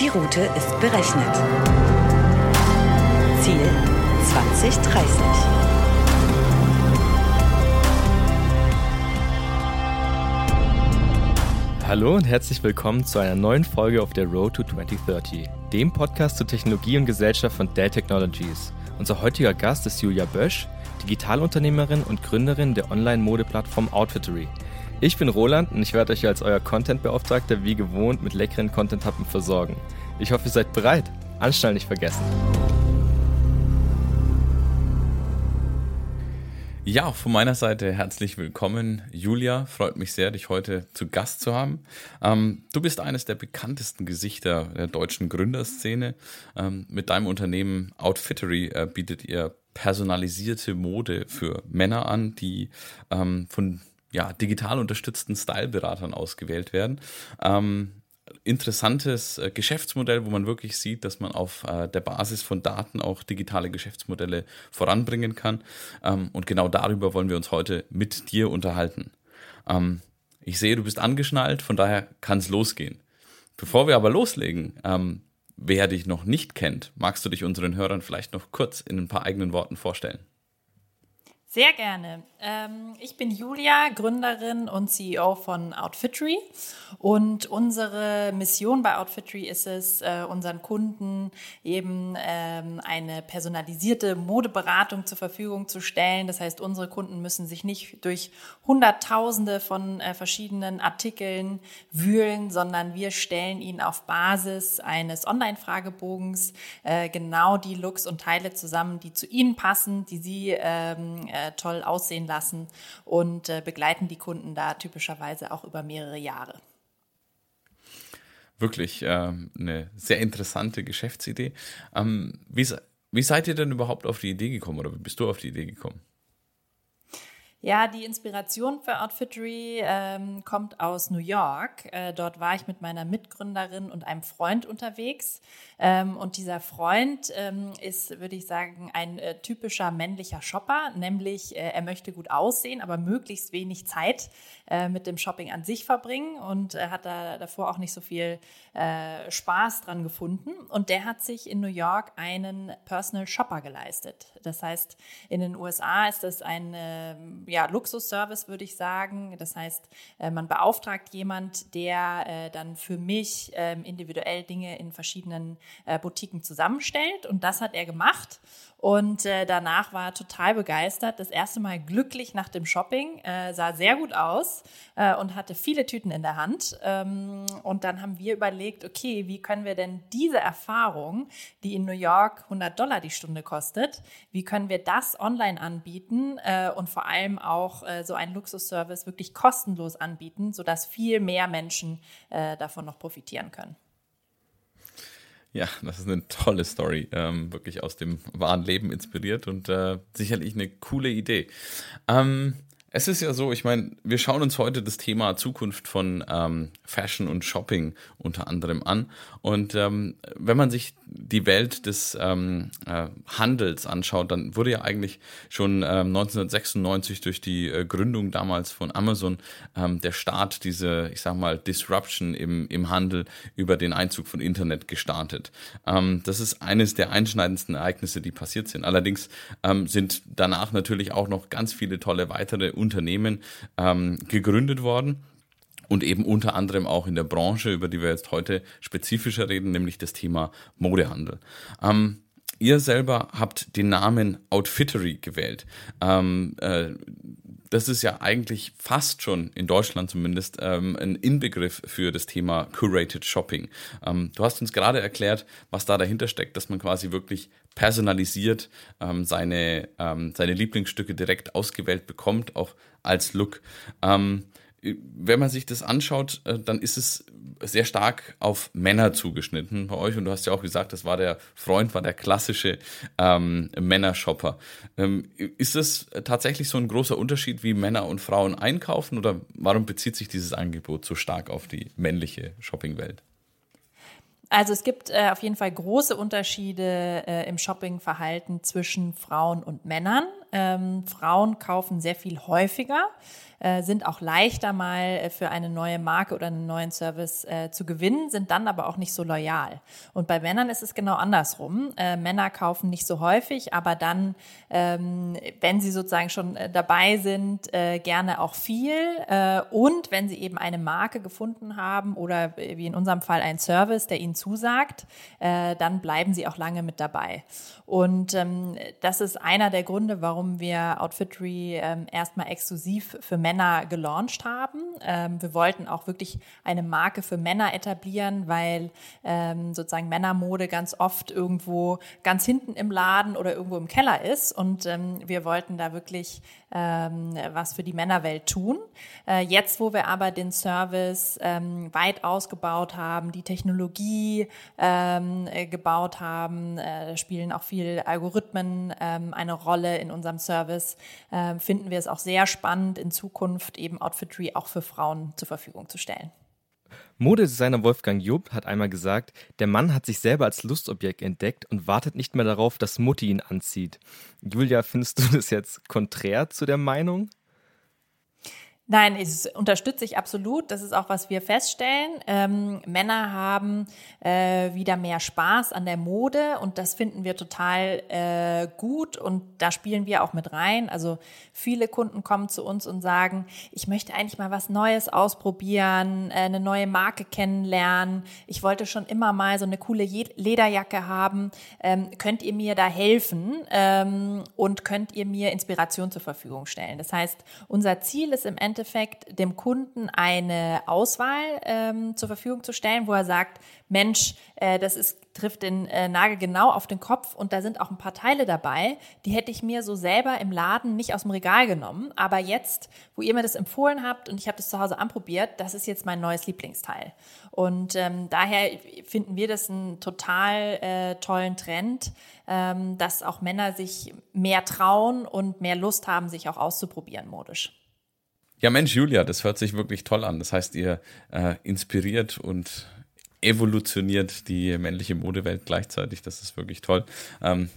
Die Route ist berechnet. Ziel 2030. Hallo und herzlich willkommen zu einer neuen Folge auf der Road to 2030, dem Podcast zur Technologie und Gesellschaft von Dell Technologies. Unser heutiger Gast ist Julia Bösch, Digitalunternehmerin und Gründerin der Online-Modeplattform Outfittery. Ich bin Roland und ich werde euch als euer Content-Beauftragter wie gewohnt mit leckeren Content-Happen versorgen. Ich hoffe, ihr seid bereit. Anstall nicht vergessen. Ja, auch von meiner Seite herzlich willkommen, Julia. Freut mich sehr, dich heute zu Gast zu haben. Ähm, du bist eines der bekanntesten Gesichter der deutschen Gründerszene. Ähm, mit deinem Unternehmen Outfittery äh, bietet ihr personalisierte Mode für Männer an, die ähm, von ja, digital unterstützten Styleberatern ausgewählt werden. Ähm, interessantes äh, Geschäftsmodell, wo man wirklich sieht, dass man auf äh, der Basis von Daten auch digitale Geschäftsmodelle voranbringen kann. Ähm, und genau darüber wollen wir uns heute mit dir unterhalten. Ähm, ich sehe, du bist angeschnallt, von daher kann es losgehen. Bevor wir aber loslegen, ähm, wer dich noch nicht kennt, magst du dich unseren Hörern vielleicht noch kurz in ein paar eigenen Worten vorstellen? Sehr gerne. Ähm, ich bin Julia, Gründerin und CEO von Outfittery. Und unsere Mission bei Outfittery ist es, äh, unseren Kunden eben ähm, eine personalisierte Modeberatung zur Verfügung zu stellen. Das heißt, unsere Kunden müssen sich nicht durch Hunderttausende von äh, verschiedenen Artikeln wühlen, sondern wir stellen ihnen auf Basis eines Online-Fragebogens äh, genau die Looks und Teile zusammen, die zu ihnen passen, die sie ähm, äh, toll aussehen lassen und äh, begleiten die Kunden da typischerweise auch über mehrere Jahre. Wirklich äh, eine sehr interessante Geschäftsidee. Ähm, wie, wie seid ihr denn überhaupt auf die Idee gekommen oder wie bist du auf die Idee gekommen? Ja, die Inspiration für Outfittery ähm, kommt aus New York. Äh, dort war ich mit meiner Mitgründerin und einem Freund unterwegs. Ähm, und dieser Freund ähm, ist, würde ich sagen, ein äh, typischer männlicher Shopper, nämlich äh, er möchte gut aussehen, aber möglichst wenig Zeit äh, mit dem Shopping an sich verbringen und äh, hat da davor auch nicht so viel äh, Spaß dran gefunden. Und der hat sich in New York einen Personal Shopper geleistet. Das heißt, in den USA ist das ein ähm, ja, Luxusservice, würde ich sagen. Das heißt, äh, man beauftragt jemand, der äh, dann für mich ähm, individuell Dinge in verschiedenen äh, Boutiquen zusammenstellt. Und das hat er gemacht. Und äh, danach war total begeistert. Das erste Mal glücklich nach dem Shopping, äh, sah sehr gut aus äh, und hatte viele Tüten in der Hand. Ähm, und dann haben wir überlegt, okay, wie können wir denn diese Erfahrung, die in New York 100 Dollar die Stunde kostet, wie können wir das online anbieten äh, und vor allem auch äh, so einen Luxusservice wirklich kostenlos anbieten, sodass viel mehr Menschen äh, davon noch profitieren können. Ja, das ist eine tolle Story, ähm, wirklich aus dem wahren Leben inspiriert und äh, sicherlich eine coole Idee. Ähm, es ist ja so, ich meine, wir schauen uns heute das Thema Zukunft von ähm, Fashion und Shopping unter anderem an. Und ähm, wenn man sich die Welt des ähm, äh, Handels anschaut, dann wurde ja eigentlich schon ähm, 1996 durch die äh, Gründung damals von Amazon ähm, der Start diese, ich sag mal, Disruption im, im Handel über den Einzug von Internet gestartet. Ähm, das ist eines der einschneidendsten Ereignisse, die passiert sind. Allerdings ähm, sind danach natürlich auch noch ganz viele tolle weitere Unternehmen ähm, gegründet worden und eben unter anderem auch in der Branche, über die wir jetzt heute spezifischer reden, nämlich das Thema Modehandel. Ähm, ihr selber habt den Namen Outfittery gewählt. Ähm, äh, das ist ja eigentlich fast schon in Deutschland zumindest ähm, ein Inbegriff für das Thema Curated Shopping. Ähm, du hast uns gerade erklärt, was da dahinter steckt, dass man quasi wirklich personalisiert ähm, seine, ähm, seine Lieblingsstücke direkt ausgewählt bekommt, auch als Look. Ähm, wenn man sich das anschaut, äh, dann ist es sehr stark auf Männer zugeschnitten bei euch. Und du hast ja auch gesagt, das war der Freund, war der klassische ähm, Männershopper. Ähm, ist das tatsächlich so ein großer Unterschied, wie Männer und Frauen einkaufen? Oder warum bezieht sich dieses Angebot so stark auf die männliche Shoppingwelt? Also es gibt äh, auf jeden Fall große Unterschiede äh, im Shoppingverhalten zwischen Frauen und Männern. Ähm, Frauen kaufen sehr viel häufiger äh, sind auch leichter mal äh, für eine neue Marke oder einen neuen Service äh, zu gewinnen, sind dann aber auch nicht so loyal. Und bei Männern ist es genau andersrum. Äh, Männer kaufen nicht so häufig, aber dann, ähm, wenn sie sozusagen schon äh, dabei sind, äh, gerne auch viel. Und wenn sie eben eine Marke gefunden haben oder wie in unserem Fall ein Service, der ihnen zusagt, dann bleiben sie auch lange mit dabei. Und ähm, das ist einer der Gründe, warum wir Outfittery ähm, erstmal exklusiv für Männer gelauncht haben. Ähm, wir wollten auch wirklich eine Marke für Männer etablieren, weil ähm, sozusagen Männermode ganz oft irgendwo ganz hinten im Laden oder irgendwo im Keller ist. Und ähm, wir wollten da wirklich ähm, was für die Männerwelt tun. Äh, jetzt, wo wir aber den Service ähm, weit ausgebaut haben, die Technologie äh, gebaut haben, äh, spielen auch viel Algorithmen eine Rolle in unserem Service, äh, finden wir es auch sehr spannend, in Zukunft eben Outfitry auch für Frauen zur Verfügung zu stellen. Modedesigner Wolfgang Jupp hat einmal gesagt, der Mann hat sich selber als Lustobjekt entdeckt und wartet nicht mehr darauf, dass Mutti ihn anzieht. Julia, findest du das jetzt konträr zu der Meinung? Nein, es unterstütze ich absolut. Das ist auch, was wir feststellen. Ähm, Männer haben äh, wieder mehr Spaß an der Mode und das finden wir total äh, gut und da spielen wir auch mit rein. Also viele Kunden kommen zu uns und sagen, ich möchte eigentlich mal was Neues ausprobieren, äh, eine neue Marke kennenlernen. Ich wollte schon immer mal so eine coole Lederjacke haben. Ähm, könnt ihr mir da helfen ähm, und könnt ihr mir Inspiration zur Verfügung stellen? Das heißt, unser Ziel ist im Endeffekt, Endeffekt dem Kunden eine Auswahl ähm, zur Verfügung zu stellen, wo er sagt, Mensch, äh, das ist, trifft den äh, Nagel genau auf den Kopf und da sind auch ein paar Teile dabei, die hätte ich mir so selber im Laden nicht aus dem Regal genommen. Aber jetzt, wo ihr mir das empfohlen habt und ich habe das zu Hause anprobiert, das ist jetzt mein neues Lieblingsteil. Und ähm, daher finden wir das einen total äh, tollen Trend, ähm, dass auch Männer sich mehr trauen und mehr Lust haben, sich auch auszuprobieren modisch. Ja, Mensch, Julia, das hört sich wirklich toll an. Das heißt, ihr äh, inspiriert und evolutioniert die männliche Modewelt gleichzeitig. Das ist wirklich toll. Ähm,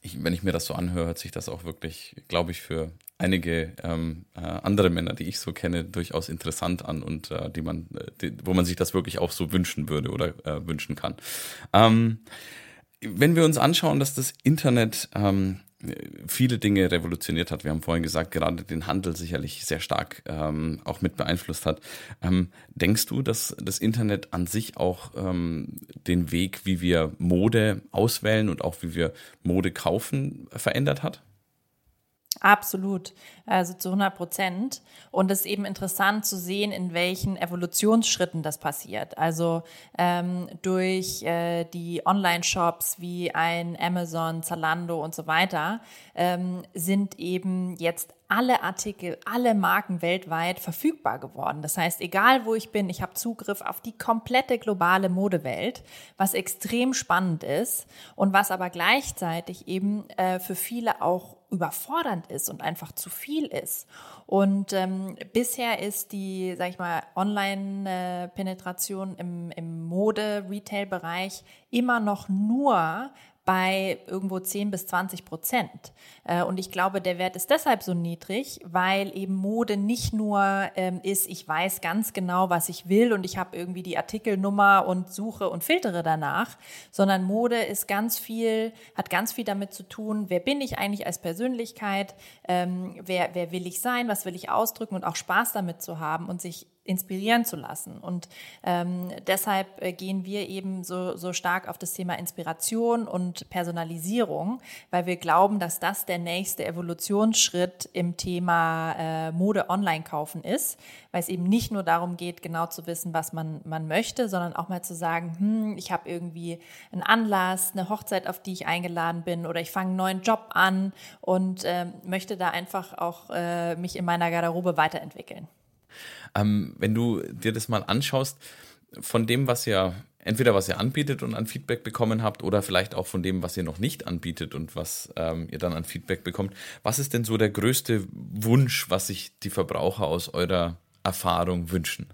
ich, wenn ich mir das so anhöre, hört sich das auch wirklich, glaube ich, für einige ähm, äh, andere Männer, die ich so kenne, durchaus interessant an und äh, die man, äh, die, wo man sich das wirklich auch so wünschen würde oder äh, wünschen kann. Ähm, wenn wir uns anschauen, dass das Internet ähm, viele Dinge revolutioniert hat. Wir haben vorhin gesagt, gerade den Handel sicherlich sehr stark ähm, auch mit beeinflusst hat. Ähm, denkst du, dass das Internet an sich auch ähm, den Weg, wie wir Mode auswählen und auch wie wir Mode kaufen, verändert hat? Absolut, also zu 100 Prozent. Und es ist eben interessant zu sehen, in welchen Evolutionsschritten das passiert. Also ähm, durch äh, die Online-Shops wie ein Amazon, Zalando und so weiter ähm, sind eben jetzt alle Artikel, alle Marken weltweit verfügbar geworden. Das heißt, egal wo ich bin, ich habe Zugriff auf die komplette globale Modewelt, was extrem spannend ist und was aber gleichzeitig eben äh, für viele auch überfordernd ist und einfach zu viel ist. Und ähm, bisher ist die, sag ich mal, Online-Penetration im, im Mode-Retail-Bereich immer noch nur bei irgendwo 10 bis 20 Prozent. Äh, und ich glaube, der Wert ist deshalb so niedrig, weil eben Mode nicht nur ähm, ist, ich weiß ganz genau, was ich will und ich habe irgendwie die Artikelnummer und suche und filtere danach, sondern Mode ist ganz viel, hat ganz viel damit zu tun, wer bin ich eigentlich als Persönlichkeit, ähm, wer, wer will ich sein, was will ich ausdrücken und auch Spaß damit zu haben und sich inspirieren zu lassen. Und ähm, deshalb äh, gehen wir eben so, so stark auf das Thema Inspiration und Personalisierung, weil wir glauben, dass das der nächste Evolutionsschritt im Thema äh, Mode online kaufen ist, weil es eben nicht nur darum geht, genau zu wissen, was man, man möchte, sondern auch mal zu sagen, hm, ich habe irgendwie einen Anlass, eine Hochzeit, auf die ich eingeladen bin oder ich fange einen neuen Job an und äh, möchte da einfach auch äh, mich in meiner Garderobe weiterentwickeln. Ähm, wenn du dir das mal anschaust, von dem, was ihr entweder was ihr anbietet und an Feedback bekommen habt oder vielleicht auch von dem, was ihr noch nicht anbietet und was ähm, ihr dann an Feedback bekommt. Was ist denn so der größte Wunsch, was sich die Verbraucher aus eurer Erfahrung wünschen?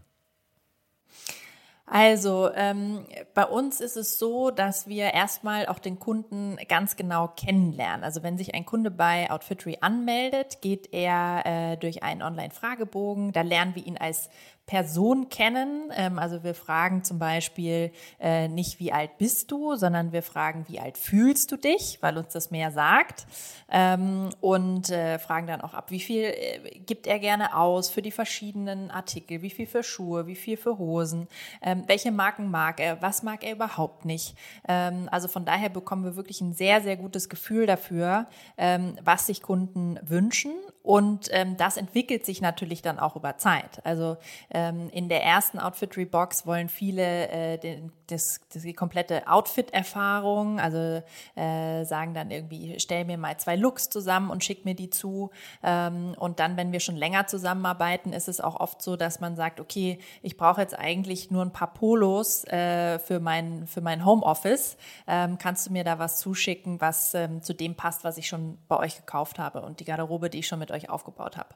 Also ähm, bei uns ist es so, dass wir erstmal auch den Kunden ganz genau kennenlernen. Also wenn sich ein Kunde bei Outfittery anmeldet, geht er äh, durch einen Online-Fragebogen. Da lernen wir ihn als Person kennen. Ähm, also wir fragen zum Beispiel äh, nicht, wie alt bist du, sondern wir fragen, wie alt fühlst du dich, weil uns das mehr sagt. Ähm, und äh, fragen dann auch ab, wie viel äh, gibt er gerne aus für die verschiedenen Artikel, wie viel für Schuhe, wie viel für Hosen, ähm, welche Marken mag er, was mag er überhaupt nicht. Ähm, also von daher bekommen wir wirklich ein sehr, sehr gutes Gefühl dafür, ähm, was sich Kunden wünschen. Und ähm, das entwickelt sich natürlich dann auch über Zeit. Also ähm, in der ersten Outfittery Box wollen viele äh, den, das, das, die komplette Outfit-Erfahrung, also äh, sagen dann irgendwie, stell mir mal zwei Looks zusammen und schick mir die zu. Ähm, und dann, wenn wir schon länger zusammenarbeiten, ist es auch oft so, dass man sagt, okay, ich brauche jetzt eigentlich nur ein paar Polos äh, für mein, für mein Homeoffice. Ähm, kannst du mir da was zuschicken, was ähm, zu dem passt, was ich schon bei euch gekauft habe und die Garderobe, die ich schon mit euch aufgebaut habe.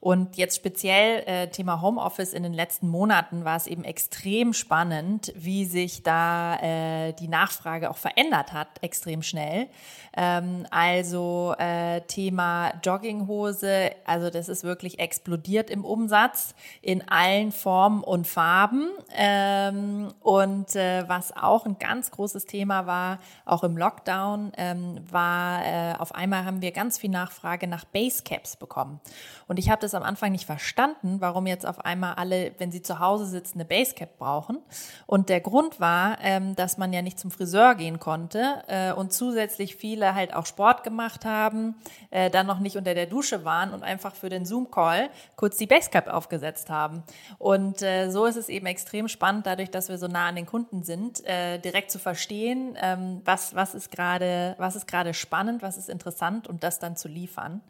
Und jetzt speziell äh, Thema Homeoffice in den letzten Monaten war es eben extrem spannend, wie sich da äh, die Nachfrage auch verändert hat, extrem schnell. Ähm, also äh, Thema Jogginghose, also das ist wirklich explodiert im Umsatz in allen Formen und Farben. Ähm, und äh, was auch ein ganz großes Thema war, auch im Lockdown, ähm, war äh, auf einmal haben wir ganz viel Nachfrage nach Basecaps bekommen. Und ich habe das am Anfang nicht verstanden, warum jetzt auf einmal alle, wenn sie zu Hause sitzen, eine Basecap brauchen. Und der Grund war, ähm, dass man ja nicht zum Friseur gehen konnte äh, und zusätzlich viele halt auch Sport gemacht haben, äh, dann noch nicht unter der Dusche waren und einfach für den Zoom-Call kurz die Basecap aufgesetzt haben. Und äh, so ist es eben extrem spannend, dadurch, dass wir so nah an den Kunden sind, äh, direkt zu verstehen, ähm, was, was ist gerade, was ist gerade spannend, was ist interessant und das dann zu liefern.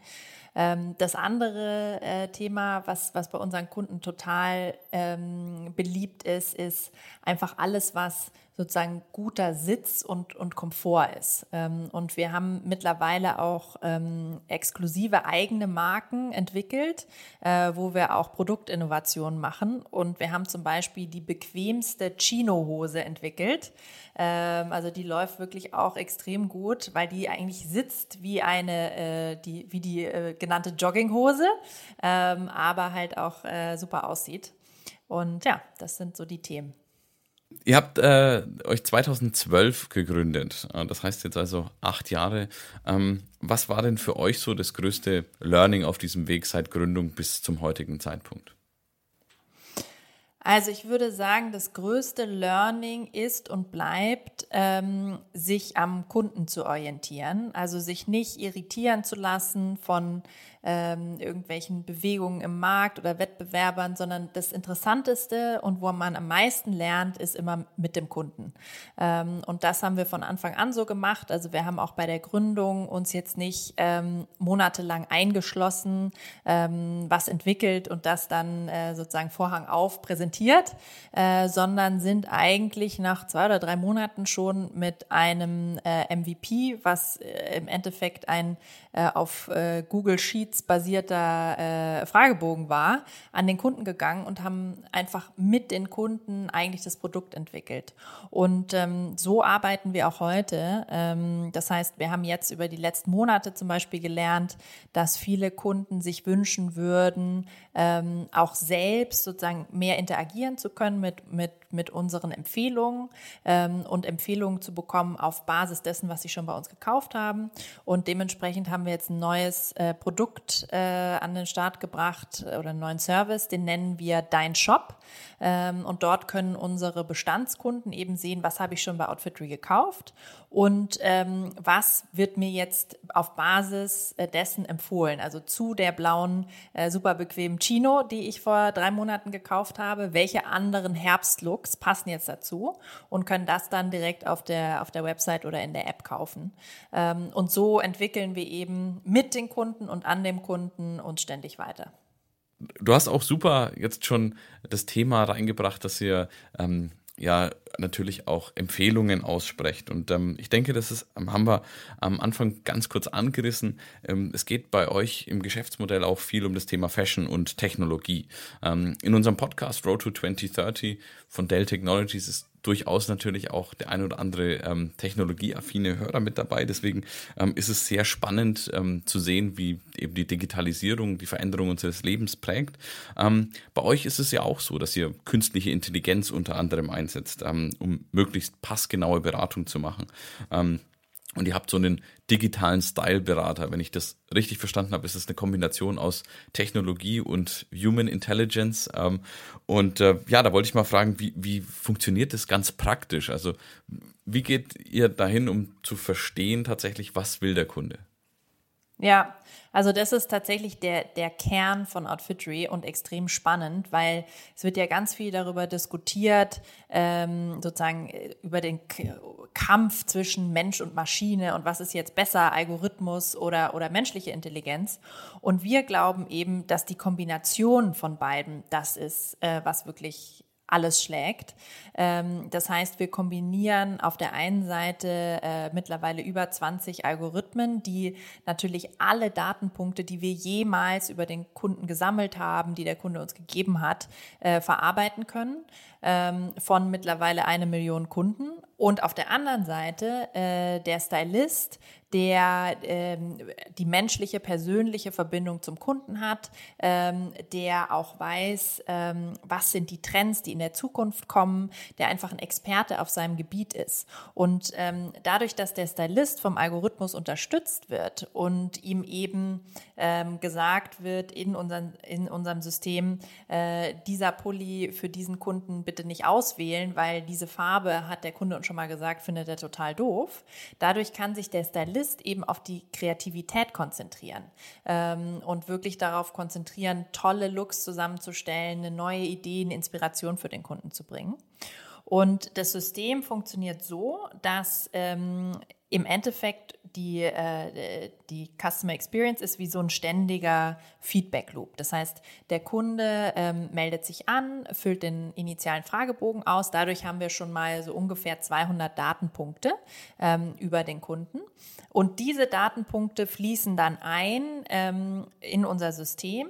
Ähm, das andere äh, Thema, was, was bei unseren Kunden total ähm, beliebt ist, ist einfach alles, was sozusagen guter Sitz und, und Komfort ist. Ähm, und wir haben mittlerweile auch ähm, exklusive eigene Marken entwickelt, äh, wo wir auch Produktinnovationen machen. Und wir haben zum Beispiel die bequemste Chino-Hose entwickelt. Ähm, also die läuft wirklich auch extrem gut, weil die eigentlich sitzt wie eine, äh, die, wie die äh, genannte Jogginghose, ähm, aber halt auch äh, super aussieht. Und ja, das sind so die Themen. Ihr habt äh, euch 2012 gegründet. Äh, das heißt jetzt also acht Jahre. Ähm, was war denn für euch so das größte Learning auf diesem Weg seit Gründung bis zum heutigen Zeitpunkt? Also ich würde sagen, das größte Learning ist und bleibt, ähm, sich am Kunden zu orientieren. Also sich nicht irritieren zu lassen von ähm, irgendwelchen Bewegungen im Markt oder Wettbewerbern, sondern das Interessanteste und wo man am meisten lernt, ist immer mit dem Kunden. Ähm, und das haben wir von Anfang an so gemacht. Also wir haben auch bei der Gründung uns jetzt nicht ähm, monatelang eingeschlossen, ähm, was entwickelt und das dann äh, sozusagen Vorhang auf präsentiert, äh, sondern sind eigentlich nach zwei oder drei Monaten schon mit einem äh, MVP, was äh, im Endeffekt ein äh, auf äh, Google Sheets basierter äh, Fragebogen war, an den Kunden gegangen und haben einfach mit den Kunden eigentlich das Produkt entwickelt. Und ähm, so arbeiten wir auch heute. Ähm, das heißt, wir haben jetzt über die letzten Monate zum Beispiel gelernt, dass viele Kunden sich wünschen würden, ähm, auch selbst sozusagen mehr interagieren zu können mit, mit, mit unseren Empfehlungen ähm, und Empfehlungen zu bekommen auf Basis dessen, was sie schon bei uns gekauft haben. Und dementsprechend haben wir jetzt ein neues äh, Produkt äh, an den Start gebracht oder einen neuen Service, den nennen wir Dein Shop. Ähm, und dort können unsere Bestandskunden eben sehen, was habe ich schon bei Outfitry gekauft und ähm, was wird mir jetzt auf Basis äh, dessen empfohlen. Also zu der blauen, äh, super bequemen Chino, die ich vor drei Monaten gekauft habe, welche anderen Herbstlooks passen jetzt dazu und können das dann direkt auf der, auf der Website oder in der App kaufen. Ähm, und so entwickeln wir eben mit den Kunden und an dem Kunden uns ständig weiter. Du hast auch super jetzt schon das Thema reingebracht, dass ihr ähm, ja natürlich auch Empfehlungen aussprecht. Und ähm, ich denke, das ist, ähm, haben wir am Anfang ganz kurz angerissen. Ähm, es geht bei euch im Geschäftsmodell auch viel um das Thema Fashion und Technologie. Ähm, in unserem Podcast Road to 2030 von Dell Technologies ist durchaus natürlich auch der ein oder andere ähm, technologieaffine Hörer mit dabei. Deswegen ähm, ist es sehr spannend ähm, zu sehen, wie eben die Digitalisierung die Veränderung unseres Lebens prägt. Ähm, bei euch ist es ja auch so, dass ihr künstliche Intelligenz unter anderem einsetzt, ähm, um möglichst passgenaue Beratung zu machen. Und ihr habt so einen digitalen Style-Berater. Wenn ich das richtig verstanden habe, ist es eine Kombination aus Technologie und Human Intelligence. Ähm, und äh, ja, da wollte ich mal fragen, wie, wie funktioniert das ganz praktisch? Also wie geht ihr dahin, um zu verstehen tatsächlich, was will der Kunde? Ja, also das ist tatsächlich der, der Kern von Outfittery und extrem spannend, weil es wird ja ganz viel darüber diskutiert, ähm, sozusagen äh, über den Kampf zwischen Mensch und Maschine und was ist jetzt besser, Algorithmus oder, oder menschliche Intelligenz. Und wir glauben eben, dass die Kombination von beiden das ist, äh, was wirklich alles schlägt. Ähm, das heißt, wir kombinieren auf der einen Seite äh, mittlerweile über 20 Algorithmen, die natürlich alle Datenpunkte, die wir jemals über den Kunden gesammelt haben, die der Kunde uns gegeben hat, äh, verarbeiten können ähm, von mittlerweile eine Million Kunden. Und auf der anderen Seite äh, der Stylist, der ähm, die menschliche, persönliche Verbindung zum Kunden hat, ähm, der auch weiß, ähm, was sind die Trends, die in der Zukunft kommen, der einfach ein Experte auf seinem Gebiet ist. Und ähm, dadurch, dass der Stylist vom Algorithmus unterstützt wird und ihm eben ähm, gesagt wird in, unseren, in unserem System, äh, dieser Pulli für diesen Kunden bitte nicht auswählen, weil diese Farbe hat der Kunde uns schon mal gesagt, findet er total doof. Dadurch kann sich der Stylist Stylist eben auf die Kreativität konzentrieren ähm, und wirklich darauf konzentrieren, tolle Looks zusammenzustellen, eine neue Idee, eine Inspiration für den Kunden zu bringen. Und das System funktioniert so, dass ähm, im Endeffekt die, äh, die Customer Experience ist wie so ein ständiger Feedback Loop. Das heißt, der Kunde ähm, meldet sich an, füllt den initialen Fragebogen aus. Dadurch haben wir schon mal so ungefähr 200 Datenpunkte ähm, über den Kunden. Und diese Datenpunkte fließen dann ein ähm, in unser System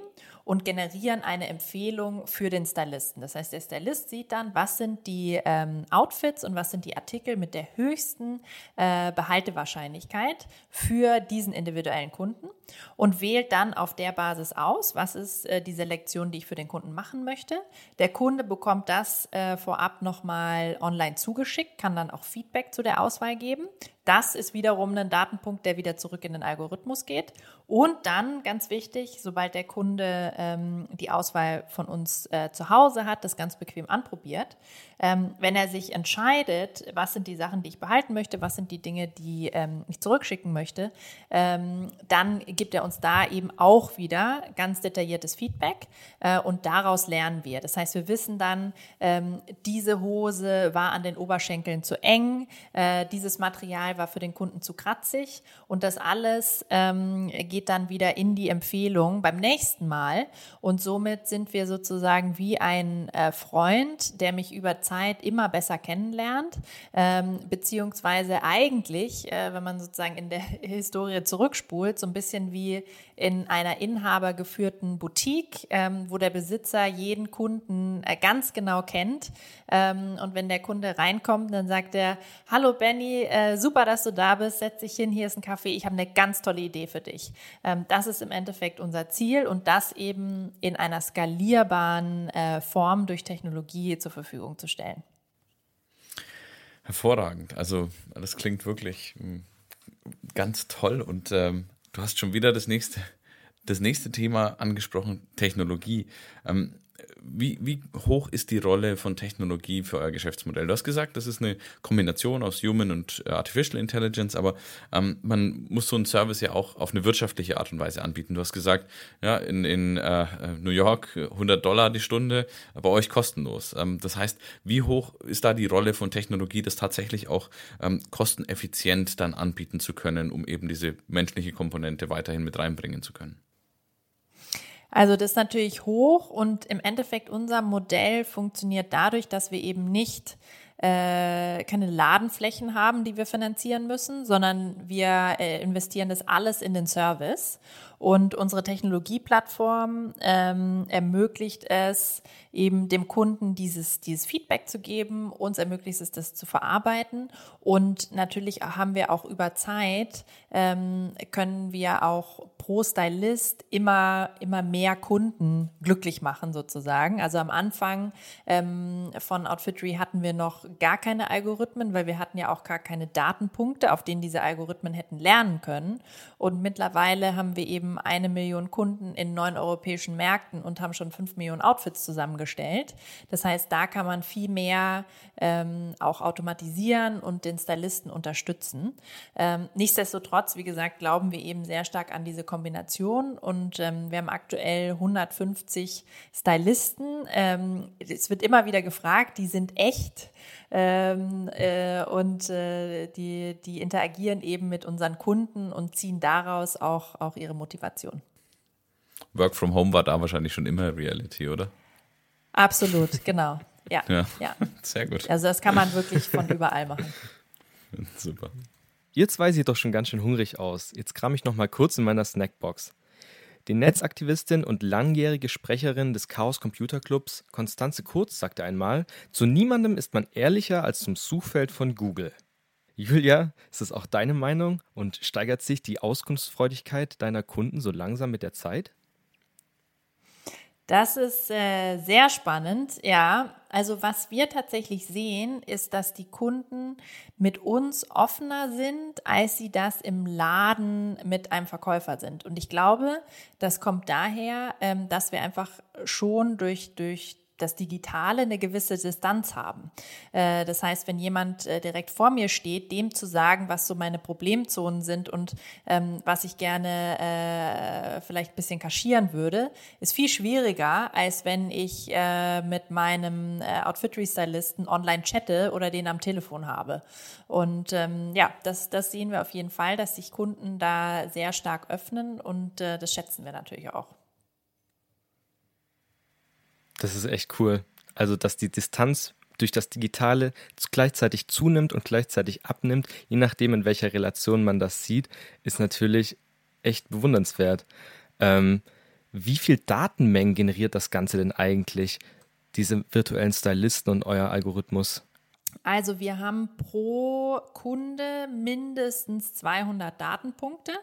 und generieren eine Empfehlung für den Stylisten. Das heißt, der Stylist sieht dann, was sind die ähm, Outfits und was sind die Artikel mit der höchsten äh, Behaltewahrscheinlichkeit für diesen individuellen Kunden und wählt dann auf der Basis aus, was ist äh, die Selektion, die ich für den Kunden machen möchte. Der Kunde bekommt das äh, vorab nochmal online zugeschickt, kann dann auch Feedback zu der Auswahl geben. Das ist wiederum ein Datenpunkt, der wieder zurück in den Algorithmus geht. Und dann, ganz wichtig, sobald der Kunde ähm, die Auswahl von uns äh, zu Hause hat, das ganz bequem anprobiert, ähm, wenn er sich entscheidet, was sind die Sachen, die ich behalten möchte, was sind die Dinge, die ähm, ich zurückschicken möchte, ähm, dann gibt er uns da eben auch wieder ganz detailliertes Feedback äh, und daraus lernen wir. Das heißt, wir wissen dann, ähm, diese Hose war an den Oberschenkeln zu eng, äh, dieses Material war für den Kunden zu kratzig und das alles ähm, geht dann wieder in die Empfehlung beim nächsten Mal. Und somit sind wir sozusagen wie ein äh, Freund, der mich über Zeit immer besser kennenlernt, ähm, beziehungsweise eigentlich, äh, wenn man sozusagen in der Historie zurückspult, so ein bisschen wie in einer inhabergeführten Boutique, ähm, wo der Besitzer jeden Kunden äh, ganz genau kennt. Ähm, und wenn der Kunde reinkommt, dann sagt er, hallo Benny, äh, super, dass du da bist, setz dich hin, hier ist ein Kaffee, ich habe eine ganz tolle Idee für dich. Ähm, das ist im Endeffekt unser Ziel und das eben in einer skalierbaren äh, Form durch Technologie zur Verfügung zu stellen. Hervorragend. Also das klingt wirklich hm, ganz toll und ähm, du hast schon wieder das nächste, das nächste Thema angesprochen, Technologie. Ähm, wie, wie hoch ist die Rolle von Technologie für euer Geschäftsmodell? Du hast gesagt, das ist eine Kombination aus Human und äh, Artificial Intelligence, aber ähm, man muss so einen Service ja auch auf eine wirtschaftliche Art und Weise anbieten. Du hast gesagt, ja, in, in äh, New York 100 Dollar die Stunde, bei euch kostenlos. Ähm, das heißt, wie hoch ist da die Rolle von Technologie, das tatsächlich auch ähm, kosteneffizient dann anbieten zu können, um eben diese menschliche Komponente weiterhin mit reinbringen zu können? Also das ist natürlich hoch und im Endeffekt unser Modell funktioniert dadurch, dass wir eben nicht äh, keine Ladenflächen haben, die wir finanzieren müssen, sondern wir äh, investieren das alles in den Service. Und unsere Technologieplattform ähm, ermöglicht es, eben dem Kunden dieses, dieses Feedback zu geben. Uns ermöglicht es, das zu verarbeiten. Und natürlich haben wir auch über Zeit, ähm, können wir auch pro Stylist immer, immer mehr Kunden glücklich machen sozusagen. Also am Anfang ähm, von Outfitry hatten wir noch gar keine Algorithmen, weil wir hatten ja auch gar keine Datenpunkte, auf denen diese Algorithmen hätten lernen können. Und mittlerweile haben wir eben eine Million Kunden in neun europäischen Märkten und haben schon fünf Millionen Outfits zusammengestellt. Das heißt, da kann man viel mehr ähm, auch automatisieren und den Stylisten unterstützen. Ähm, nichtsdestotrotz, wie gesagt, glauben wir eben sehr stark an diese Kombination und ähm, wir haben aktuell 150 Stylisten. Ähm, es wird immer wieder gefragt, die sind echt ähm, äh, und äh, die, die interagieren eben mit unseren Kunden und ziehen daraus auch, auch ihre Motivation. Work from Home war da wahrscheinlich schon immer Reality, oder? Absolut, genau. Ja, Ja. ja. Sehr gut. Also das kann man wirklich von überall machen. Super. Ihr zwei seht doch schon ganz schön hungrig aus. Jetzt kram ich noch mal kurz in meiner Snackbox. Die Netzaktivistin und langjährige Sprecherin des Chaos Computer Clubs, Konstanze Kurz, sagte einmal: Zu niemandem ist man ehrlicher als zum Suchfeld von Google. Julia, ist das auch deine Meinung und steigert sich die Auskunftsfreudigkeit deiner Kunden so langsam mit der Zeit? Das ist äh, sehr spannend, ja. Also was wir tatsächlich sehen, ist, dass die Kunden mit uns offener sind, als sie das im Laden mit einem Verkäufer sind. Und ich glaube, das kommt daher, ähm, dass wir einfach schon durch, durch das Digitale eine gewisse Distanz haben. Äh, das heißt, wenn jemand äh, direkt vor mir steht, dem zu sagen, was so meine Problemzonen sind und ähm, was ich gerne äh, vielleicht ein bisschen kaschieren würde, ist viel schwieriger, als wenn ich mit meinem äh, Outfittery-Stylisten online chatte oder den am Telefon habe. Und ähm, ja, das, das sehen wir auf jeden Fall, dass sich Kunden da sehr stark öffnen und das schätzen wir natürlich auch. Das ist echt cool. Also, dass die Distanz durch das Digitale gleichzeitig zunimmt und gleichzeitig abnimmt, je nachdem, in welcher Relation man das sieht, ist natürlich echt bewundernswert. Ähm, wie viel Datenmengen generiert das Ganze denn eigentlich, diese virtuellen Stylisten und euer Algorithmus? Also wir haben pro Kunde mindestens 200 Datenpunkte.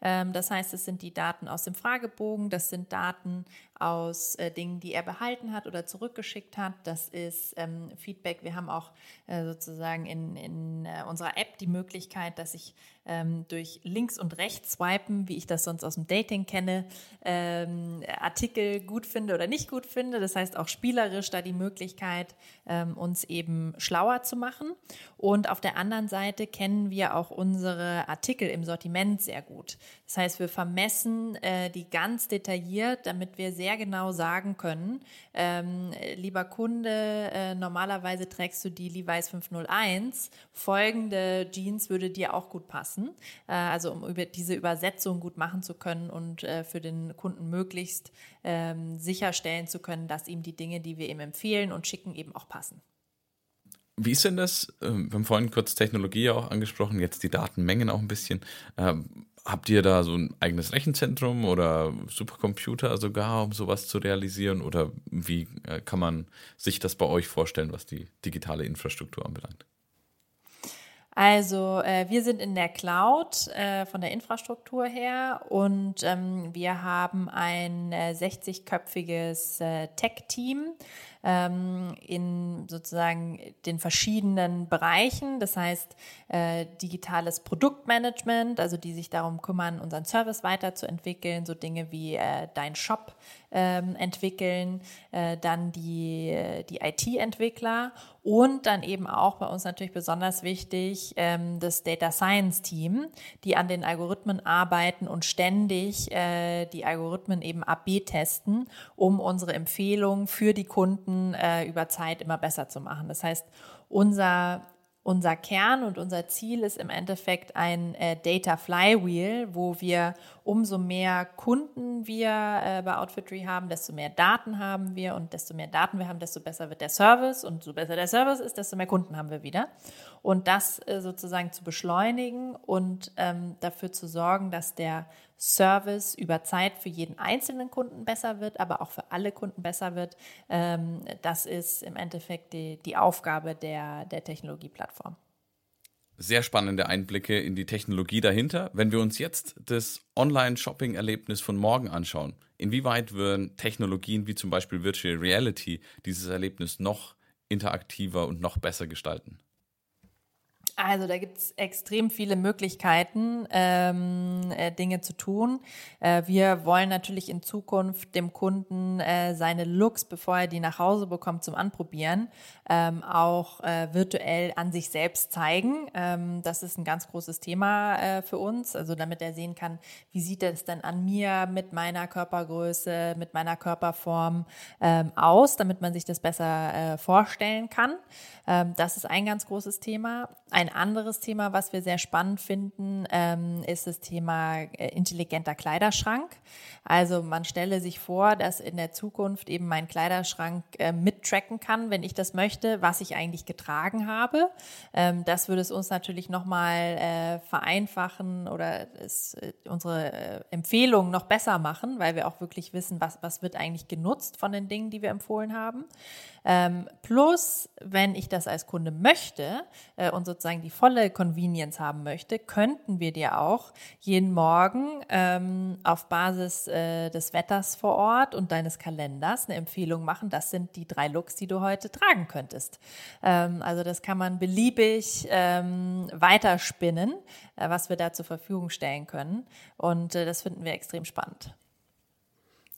Ähm, das heißt, es sind die Daten aus dem Fragebogen, das sind Daten aus äh, Dingen, die er behalten hat oder zurückgeschickt hat. Das ist ähm, Feedback. Wir haben auch äh, sozusagen in, in äh, unserer App die Möglichkeit, dass ich ähm, durch links und rechts swipen, wie ich das sonst aus dem Dating kenne, ähm, Artikel gut finde oder nicht gut finde. Das heißt auch spielerisch da die Möglichkeit, ähm, uns eben schlauer zu machen. Und auf der anderen Seite kennen wir auch unsere Artikel im Sortiment sehr gut. Das heißt, wir vermessen äh, die ganz detailliert, damit wir sehr genau sagen können, ähm, lieber Kunde, äh, normalerweise trägst du die Levi's 501, folgende Jeans würde dir auch gut passen. Äh, also um über diese Übersetzung gut machen zu können und äh, für den Kunden möglichst ähm, sicherstellen zu können, dass ihm die Dinge, die wir ihm empfehlen und schicken, eben auch passen. Wie ist denn das? ähm, Wir haben vorhin kurz Technologie auch angesprochen, jetzt die Datenmengen auch ein bisschen. Ähm, Habt ihr da so ein eigenes Rechenzentrum oder Supercomputer sogar, um sowas zu realisieren? Oder wie äh, kann man sich das bei euch vorstellen, was die digitale Infrastruktur anbelangt? Also äh, wir sind in der Cloud äh, von der Infrastruktur her und ähm, wir haben ein äh, 60-köpfiges äh, Tech-Team ähm, in sozusagen den verschiedenen Bereichen. Das heißt äh, digitales Produktmanagement, also die sich darum kümmern, unseren Service weiterzuentwickeln, so Dinge wie äh, dein Shop ähm, entwickeln, äh, dann die, die IT-Entwickler und dann eben auch bei uns natürlich besonders wichtig ähm, das Data Science Team, die an den Algorithmen arbeiten und ständig äh, die Algorithmen eben AB testen, um unsere Empfehlungen für die Kunden äh, über Zeit immer besser zu machen. Das heißt, unser unser Kern und unser Ziel ist im Endeffekt ein äh, Data Flywheel, wo wir umso mehr Kunden wir äh, bei Outfitry haben, desto mehr Daten haben wir und desto mehr Daten wir haben, desto besser wird der Service und so besser der Service ist, desto mehr Kunden haben wir wieder. Und das äh, sozusagen zu beschleunigen und ähm, dafür zu sorgen, dass der Service über Zeit für jeden einzelnen Kunden besser wird, aber auch für alle Kunden besser wird. Ähm, das ist im Endeffekt die, die Aufgabe der, der Technologieplattform. Sehr spannende Einblicke in die Technologie dahinter. Wenn wir uns jetzt das Online-Shopping-Erlebnis von morgen anschauen, inwieweit würden Technologien wie zum Beispiel Virtual Reality dieses Erlebnis noch interaktiver und noch besser gestalten? Also da gibt es extrem viele Möglichkeiten, ähm, äh, Dinge zu tun. Äh, wir wollen natürlich in Zukunft dem Kunden äh, seine Looks, bevor er die nach Hause bekommt, zum Anprobieren, ähm, auch äh, virtuell an sich selbst zeigen. Ähm, das ist ein ganz großes Thema äh, für uns. Also damit er sehen kann, wie sieht es denn an mir mit meiner Körpergröße, mit meiner Körperform ähm, aus, damit man sich das besser äh, vorstellen kann. Ähm, das ist ein ganz großes Thema. Ein anderes Thema, was wir sehr spannend finden, ähm, ist das Thema äh, intelligenter Kleiderschrank. Also man stelle sich vor, dass in der Zukunft eben mein Kleiderschrank äh, mittracken kann, wenn ich das möchte, was ich eigentlich getragen habe. Ähm, das würde es uns natürlich nochmal äh, vereinfachen oder äh, unsere Empfehlungen noch besser machen, weil wir auch wirklich wissen, was, was wird eigentlich genutzt von den Dingen, die wir empfohlen haben. Ähm, plus, wenn ich das als Kunde möchte äh, und sozusagen die volle Convenience haben möchte, könnten wir dir auch jeden Morgen ähm, auf Basis äh, des Wetters vor Ort und deines Kalenders eine Empfehlung machen. Das sind die drei Looks, die du heute tragen könntest. Ähm, also das kann man beliebig ähm, weiterspinnen, äh, was wir da zur Verfügung stellen können. Und äh, das finden wir extrem spannend.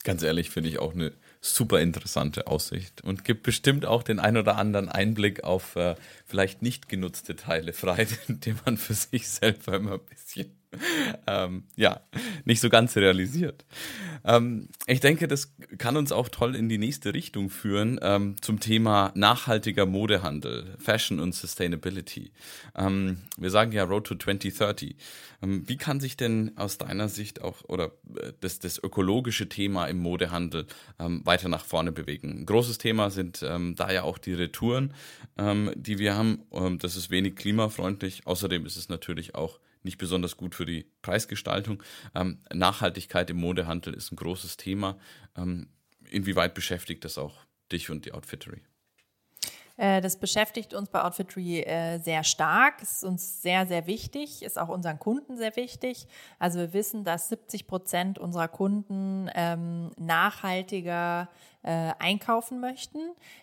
Ganz ehrlich, finde ich auch eine super interessante Aussicht und gibt bestimmt auch den ein oder anderen Einblick auf äh, vielleicht nicht genutzte Teile frei, die man für sich selber immer ein bisschen ähm, ja, nicht so ganz realisiert. Ähm, ich denke, das kann uns auch toll in die nächste Richtung führen ähm, zum Thema nachhaltiger Modehandel, Fashion und Sustainability. Ähm, wir sagen ja Road to 2030. Ähm, wie kann sich denn aus deiner Sicht auch oder äh, das, das ökologische Thema im Modehandel ähm, weiter nach vorne bewegen? Ein großes Thema sind da ja auch die Retouren, die wir haben. das ist wenig klimafreundlich. Außerdem ist es natürlich auch nicht besonders gut für die Preisgestaltung. Ähm, Nachhaltigkeit im Modehandel ist ein großes Thema. Ähm, inwieweit beschäftigt das auch dich und die Outfittery? Äh, das beschäftigt uns bei Outfitry äh, sehr stark, ist uns sehr, sehr wichtig, ist auch unseren Kunden sehr wichtig. Also wir wissen, dass 70 Prozent unserer Kunden ähm, nachhaltiger äh, einkaufen möchten,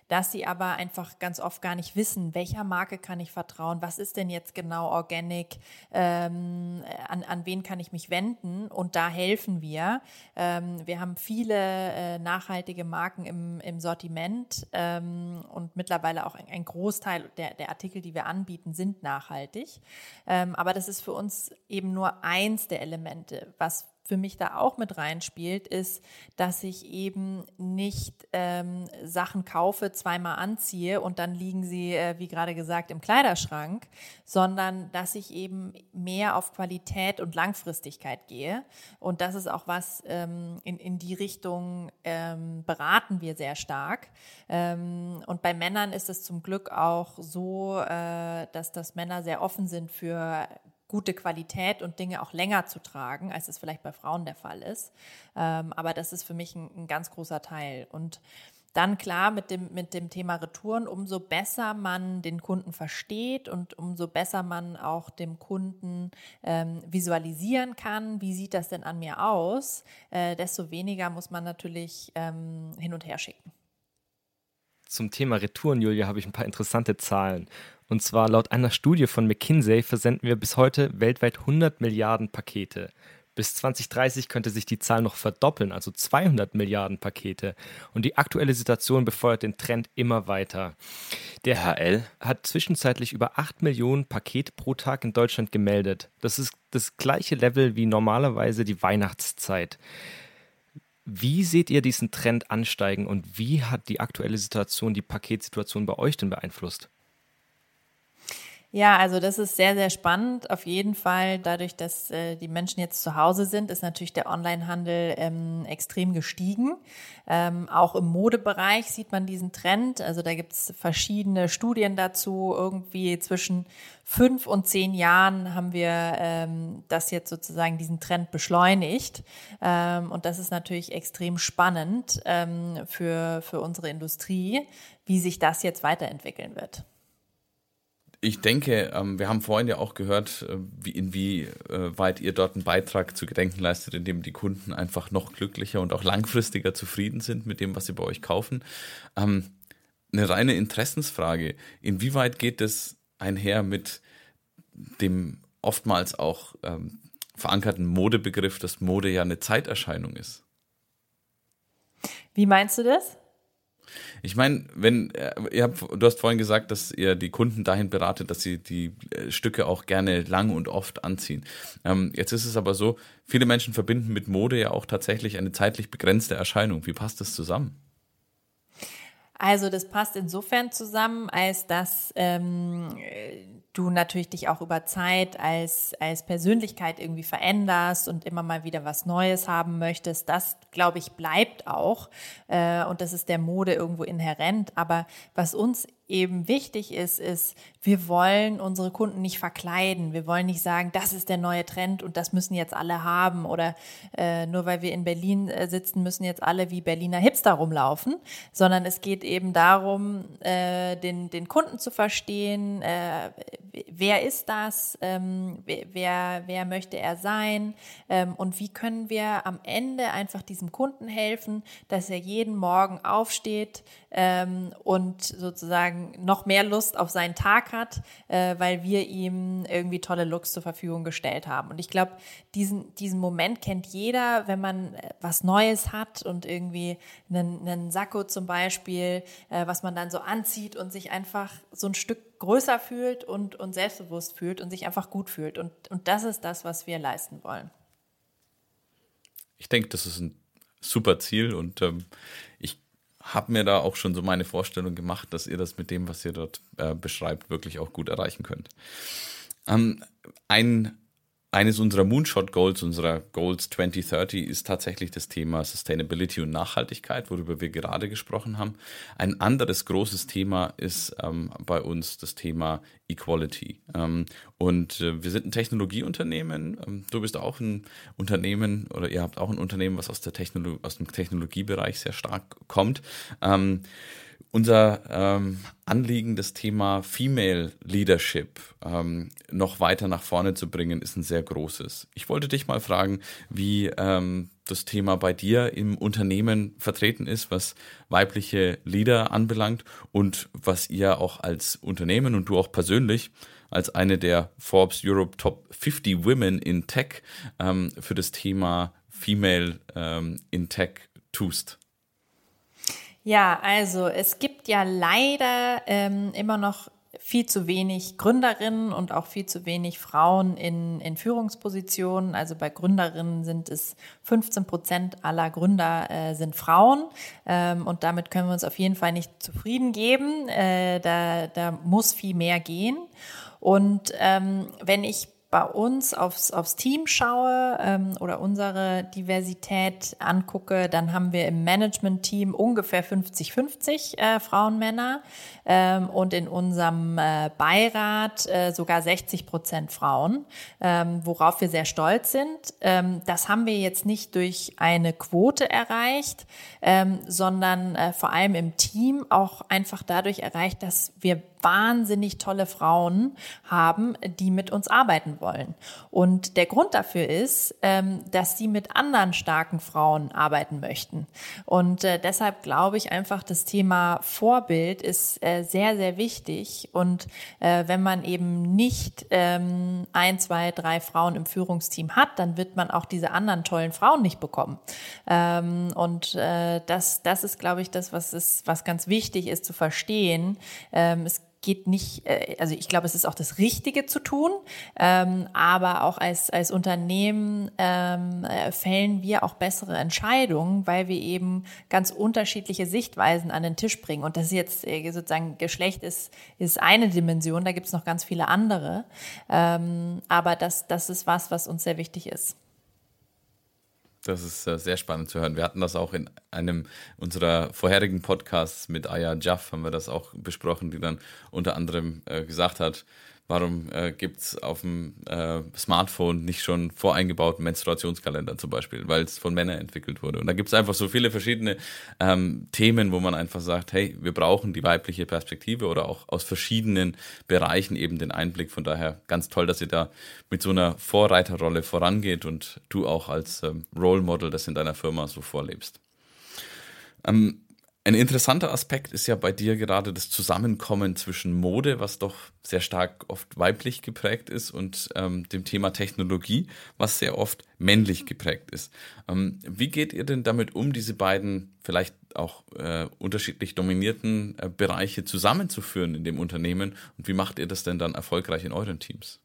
dass sie aber einfach ganz oft gar nicht wissen, welcher Marke kann ich vertrauen, was ist denn jetzt genau Organic, ähm, an, an wen kann ich mich wenden und da helfen wir. Ähm, wir haben viele äh, nachhaltige Marken im, im Sortiment ähm, und mittlerweile auch ein, ein Großteil der, der Artikel, die wir anbieten, sind nachhaltig. Ähm, aber das ist für uns eben nur eins der Elemente. Was für mich da auch mit reinspielt, ist, dass ich eben nicht ähm, Sachen kaufe, zweimal anziehe und dann liegen sie, äh, wie gerade gesagt, im Kleiderschrank, sondern dass ich eben mehr auf Qualität und Langfristigkeit gehe. Und das ist auch was, ähm, in, in die Richtung ähm, beraten wir sehr stark. Ähm, und bei Männern ist es zum Glück auch so, äh, dass das Männer sehr offen sind für gute Qualität und Dinge auch länger zu tragen, als es vielleicht bei Frauen der Fall ist. Ähm, aber das ist für mich ein, ein, ganz großer Teil. Und dann klar mit dem, mit dem Thema Retouren, umso besser man den Kunden versteht und umso besser man auch dem Kunden ähm, visualisieren kann, wie sieht das denn an mir aus, äh, desto weniger muss man natürlich ähm, hin und her schicken. Zum Thema Retouren, Julia, habe ich ein paar interessante Zahlen. Und zwar laut einer Studie von McKinsey versenden wir bis heute weltweit 100 Milliarden Pakete. Bis 2030 könnte sich die Zahl noch verdoppeln, also 200 Milliarden Pakete. Und die aktuelle Situation befeuert den Trend immer weiter. Der HL hat zwischenzeitlich über 8 Millionen Pakete pro Tag in Deutschland gemeldet. Das ist das gleiche Level wie normalerweise die Weihnachtszeit. Wie seht ihr diesen Trend ansteigen und wie hat die aktuelle Situation die Paketsituation bei euch denn beeinflusst? Ja, also das ist sehr, sehr spannend. Auf jeden Fall, dadurch, dass äh, die Menschen jetzt zu Hause sind, ist natürlich der Onlinehandel ähm, extrem gestiegen. Ähm, auch im Modebereich sieht man diesen Trend. Also da gibt es verschiedene Studien dazu. Irgendwie zwischen fünf und zehn Jahren haben wir ähm, das jetzt sozusagen diesen Trend beschleunigt. Ähm, und das ist natürlich extrem spannend ähm, für, für unsere Industrie, wie sich das jetzt weiterentwickeln wird. Ich denke, ähm, wir haben vorhin ja auch gehört, äh, wie, inwieweit ihr dort einen Beitrag zu Gedenken leistet, indem die Kunden einfach noch glücklicher und auch langfristiger zufrieden sind mit dem, was sie bei euch kaufen. Ähm, eine reine Interessensfrage. Inwieweit geht es einher mit dem oftmals auch ähm, verankerten Modebegriff, dass Mode ja eine Zeiterscheinung ist? Wie meinst du das? Ich meine, wenn äh, ihr habt, du hast vorhin gesagt, dass ihr die Kunden dahin beratet, dass sie die äh, Stücke auch gerne lang und oft anziehen. Ähm, jetzt ist es aber so, viele Menschen verbinden mit Mode ja auch tatsächlich eine zeitlich begrenzte Erscheinung. Wie passt das zusammen? Also das passt insofern zusammen, als dass ähm, du natürlich dich auch über Zeit als, als Persönlichkeit irgendwie veränderst und immer mal wieder was Neues haben möchtest. Das, glaube ich, bleibt auch. Äh, und das ist der Mode irgendwo inhärent. Aber was uns eben wichtig ist, ist, wir wollen unsere Kunden nicht verkleiden. Wir wollen nicht sagen, das ist der neue Trend und das müssen jetzt alle haben oder äh, nur weil wir in Berlin äh, sitzen, müssen jetzt alle wie Berliner Hipster rumlaufen, sondern es geht eben darum, äh, den, den Kunden zu verstehen, äh, wer ist das, ähm, wer, wer möchte er sein ähm, und wie können wir am Ende einfach diesem Kunden helfen, dass er jeden Morgen aufsteht ähm, und sozusagen noch mehr Lust auf seinen Tag hat, äh, weil wir ihm irgendwie tolle Looks zur Verfügung gestellt haben. Und ich glaube, diesen, diesen Moment kennt jeder, wenn man äh, was Neues hat und irgendwie einen, einen Sakko zum Beispiel, äh, was man dann so anzieht und sich einfach so ein Stück größer fühlt und, und selbstbewusst fühlt und sich einfach gut fühlt. Und, und das ist das, was wir leisten wollen. Ich denke, das ist ein super Ziel und ähm, ich habe mir da auch schon so meine Vorstellung gemacht, dass ihr das mit dem, was ihr dort äh, beschreibt, wirklich auch gut erreichen könnt. Ähm, ein eines unserer Moonshot-Goals, unserer Goals 2030, ist tatsächlich das Thema Sustainability und Nachhaltigkeit, worüber wir gerade gesprochen haben. Ein anderes großes Thema ist ähm, bei uns das Thema Equality. Ähm, und äh, wir sind ein Technologieunternehmen. Ähm, du bist auch ein Unternehmen oder ihr habt auch ein Unternehmen, was aus, der Technolo aus dem Technologiebereich sehr stark kommt. Ähm, unser Anliegen, das Thema Female Leadership noch weiter nach vorne zu bringen, ist ein sehr großes. Ich wollte dich mal fragen, wie das Thema bei dir im Unternehmen vertreten ist, was weibliche Leader anbelangt und was ihr auch als Unternehmen und du auch persönlich als eine der Forbes Europe Top 50 Women in Tech ähm, für das Thema Female ähm, in Tech tust. Ja, also es gibt ja leider ähm, immer noch viel zu wenig Gründerinnen und auch viel zu wenig Frauen in, in Führungspositionen. Also bei Gründerinnen sind es 15 Prozent aller Gründer äh, sind Frauen. Ähm, und damit können wir uns auf jeden Fall nicht zufrieden geben. Äh, da, da muss viel mehr gehen. Und ähm, wenn ich bei uns aufs, aufs Team schaue ähm, oder unsere Diversität angucke, dann haben wir im Management-Team ungefähr 50-50 äh, Frauen, Männer ähm, und in unserem äh, Beirat äh, sogar 60 Prozent Frauen, ähm, worauf wir sehr stolz sind. Ähm, das haben wir jetzt nicht durch eine Quote erreicht, ähm, sondern äh, vor allem im Team auch einfach dadurch erreicht, dass wir wahnsinnig tolle Frauen haben, die mit uns arbeiten wollen. Und der Grund dafür ist, ähm, dass sie mit anderen starken Frauen arbeiten möchten. Und äh, deshalb glaube ich einfach, das Thema Vorbild ist äh, sehr, sehr wichtig. Und äh, wenn man eben nicht ähm, ein, zwei, drei Frauen im Führungsteam hat, dann wird man auch diese anderen tollen Frauen nicht bekommen. Ähm, und das, das ist, glaube ich, das, was ist, was ganz wichtig ist zu verstehen. Es geht nicht, äh, also ich glaube, es ist auch das Richtige zu tun, ähm, aber auch als, als Unternehmen ähm, äh, fällen wir auch bessere Entscheidungen, weil wir eben ganz unterschiedliche Sichtweisen an den Tisch bringen. Und das ist jetzt äh, sozusagen Geschlecht ist, ist eine Dimension, da gibt es noch ganz viele andere. Ähm, aber das, das ist was, was uns sehr wichtig ist. Das ist äh, sehr spannend zu hören. Wir hatten das auch in einem unserer vorherigen Podcasts mit Aya Jaff, haben wir das auch besprochen, die dann unter anderem äh, gesagt hat, Warum äh, gibt es auf dem äh, Smartphone nicht schon voreingebauten Menstruationskalender zum Beispiel, weil es von Männern entwickelt wurde? Und da gibt es einfach so viele verschiedene ähm, Themen, wo man einfach sagt, hey, wir brauchen die weibliche Perspektive oder auch aus verschiedenen Bereichen eben den Einblick. Von daher ganz toll, dass ihr da mit so einer Vorreiterrolle vorangeht und du auch als ähm, Role Model das in deiner Firma so vorlebst. Ähm, ein interessanter Aspekt ist ja bei dir gerade das Zusammenkommen zwischen Mode, was doch sehr stark oft weiblich geprägt ist, und ähm, dem Thema Technologie, was sehr oft männlich geprägt ist. Ähm, wie geht ihr denn damit um, diese beiden vielleicht auch äh, unterschiedlich dominierten äh, Bereiche zusammenzuführen in dem Unternehmen? Und wie macht ihr das denn dann erfolgreich in euren Teams?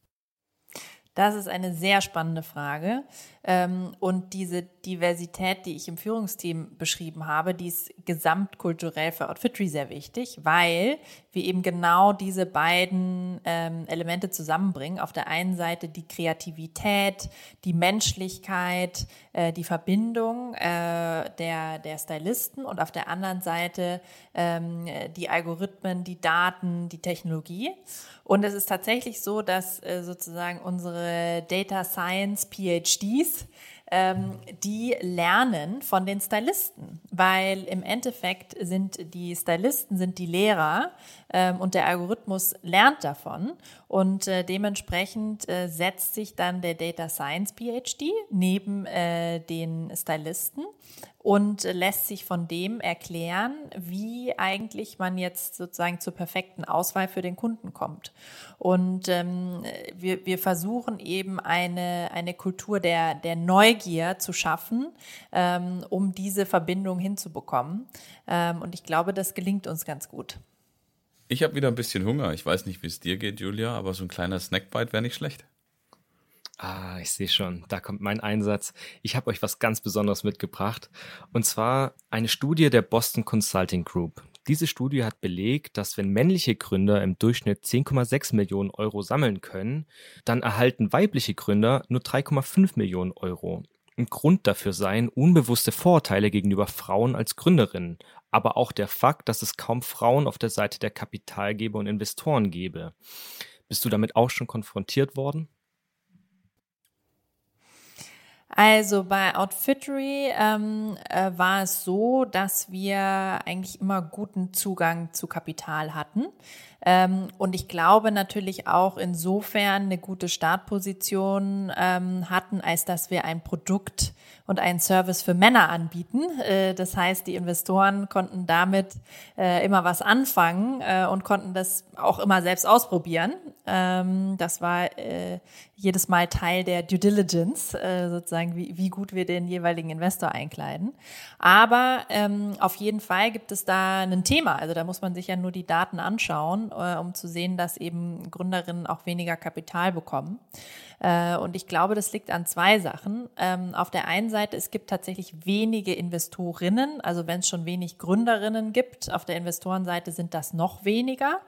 Das ist eine sehr spannende Frage. Ähm, und diese Diversität, die ich im Führungsteam beschrieben habe, die ist gesamtkulturell für Outfitry sehr wichtig, weil wir eben genau diese beiden ähm, Elemente zusammenbringen. Auf der einen Seite die Kreativität, die Menschlichkeit, äh, die Verbindung äh, der, der Stylisten und auf der anderen Seite ähm, die Algorithmen, die Daten, die Technologie. Und es ist tatsächlich so, dass äh, sozusagen unsere Data Science PhDs ähm, die lernen von den Stylisten, weil im Endeffekt sind die Stylisten sind die Lehrer ähm, und der Algorithmus lernt davon. Und äh, dementsprechend äh, setzt sich dann der Data Science PhD neben äh, den Stylisten und lässt sich von dem erklären, wie eigentlich man jetzt sozusagen zur perfekten Auswahl für den Kunden kommt. Und ähm, wir, wir versuchen eben eine, eine Kultur der, der Neugier zu schaffen, ähm, um diese Verbindung hinzubekommen. Ähm, und ich glaube, das gelingt uns ganz gut. Ich habe wieder ein bisschen Hunger. Ich weiß nicht, wie es dir geht, Julia, aber so ein kleiner Snackbite wäre nicht schlecht. Ah, ich sehe schon, da kommt mein Einsatz. Ich habe euch was ganz Besonderes mitgebracht. Und zwar eine Studie der Boston Consulting Group. Diese Studie hat belegt, dass wenn männliche Gründer im Durchschnitt 10,6 Millionen Euro sammeln können, dann erhalten weibliche Gründer nur 3,5 Millionen Euro. Ein Grund dafür seien unbewusste Vorurteile gegenüber Frauen als Gründerinnen, aber auch der Fakt, dass es kaum Frauen auf der Seite der Kapitalgeber und Investoren gebe. Bist du damit auch schon konfrontiert worden? Also bei Outfittery ähm, äh, war es so, dass wir eigentlich immer guten Zugang zu Kapital hatten. Ähm, und ich glaube natürlich auch insofern eine gute Startposition ähm, hatten, als dass wir ein Produkt und einen Service für Männer anbieten. Äh, das heißt, die Investoren konnten damit äh, immer was anfangen äh, und konnten das auch immer selbst ausprobieren. Ähm, das war jedes Mal Teil der Due Diligence, sozusagen, wie, wie gut wir den jeweiligen Investor einkleiden. Aber auf jeden Fall gibt es da ein Thema. Also da muss man sich ja nur die Daten anschauen äh, um zu sehen, dass eben Gründerinnen auch weniger Kapital bekommen. Äh, und ich glaube, das liegt an zwei Sachen. Ähm, auf der einen Seite, es gibt tatsächlich wenige Investorinnen, also wenn es schon wenig Gründerinnen gibt, auf der Investorenseite sind das noch weniger.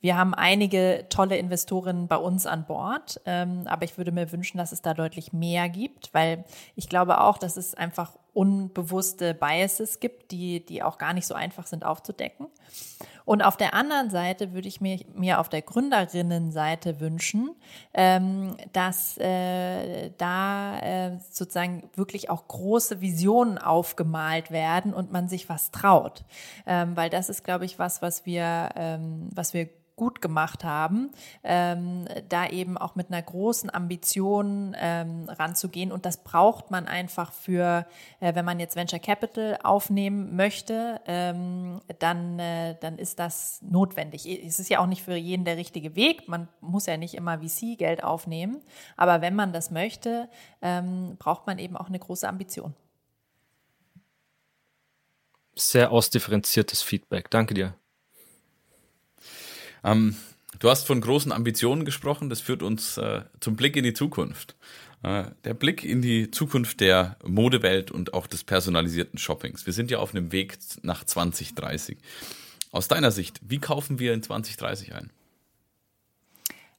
Wir haben einige tolle Investorinnen bei uns an Bord, ähm, aber ich würde mir wünschen, dass es da deutlich mehr gibt, weil ich glaube auch, dass es einfach unbewusste Biases gibt, die, die auch gar nicht so einfach sind aufzudecken. Und auf der anderen Seite würde ich mir, mir auf der Gründerinnenseite wünschen, ähm, dass äh, da äh, sozusagen wirklich auch große Visionen aufgemalt werden und man sich was traut. Ähm, weil das ist, glaube ich, was, was wir, ähm, was wir gut gemacht haben, ähm, da eben auch mit einer großen Ambition ähm, ranzugehen. Und das braucht man einfach für, äh, wenn man jetzt Venture Capital aufnehmen möchte, ähm, dann, äh, dann ist das notwendig. Es ist ja auch nicht für jeden der richtige Weg. Man muss ja nicht immer VC-Geld aufnehmen. Aber wenn man das möchte, ähm, braucht man eben auch eine große Ambition. Sehr ausdifferenziertes Feedback. Danke dir. Ähm, du hast von großen Ambitionen gesprochen. Das führt uns äh, zum Blick in die Zukunft. Äh, der Blick in die Zukunft der Modewelt und auch des personalisierten Shoppings. Wir sind ja auf einem Weg nach 2030. Aus deiner Sicht, wie kaufen wir in 2030 ein?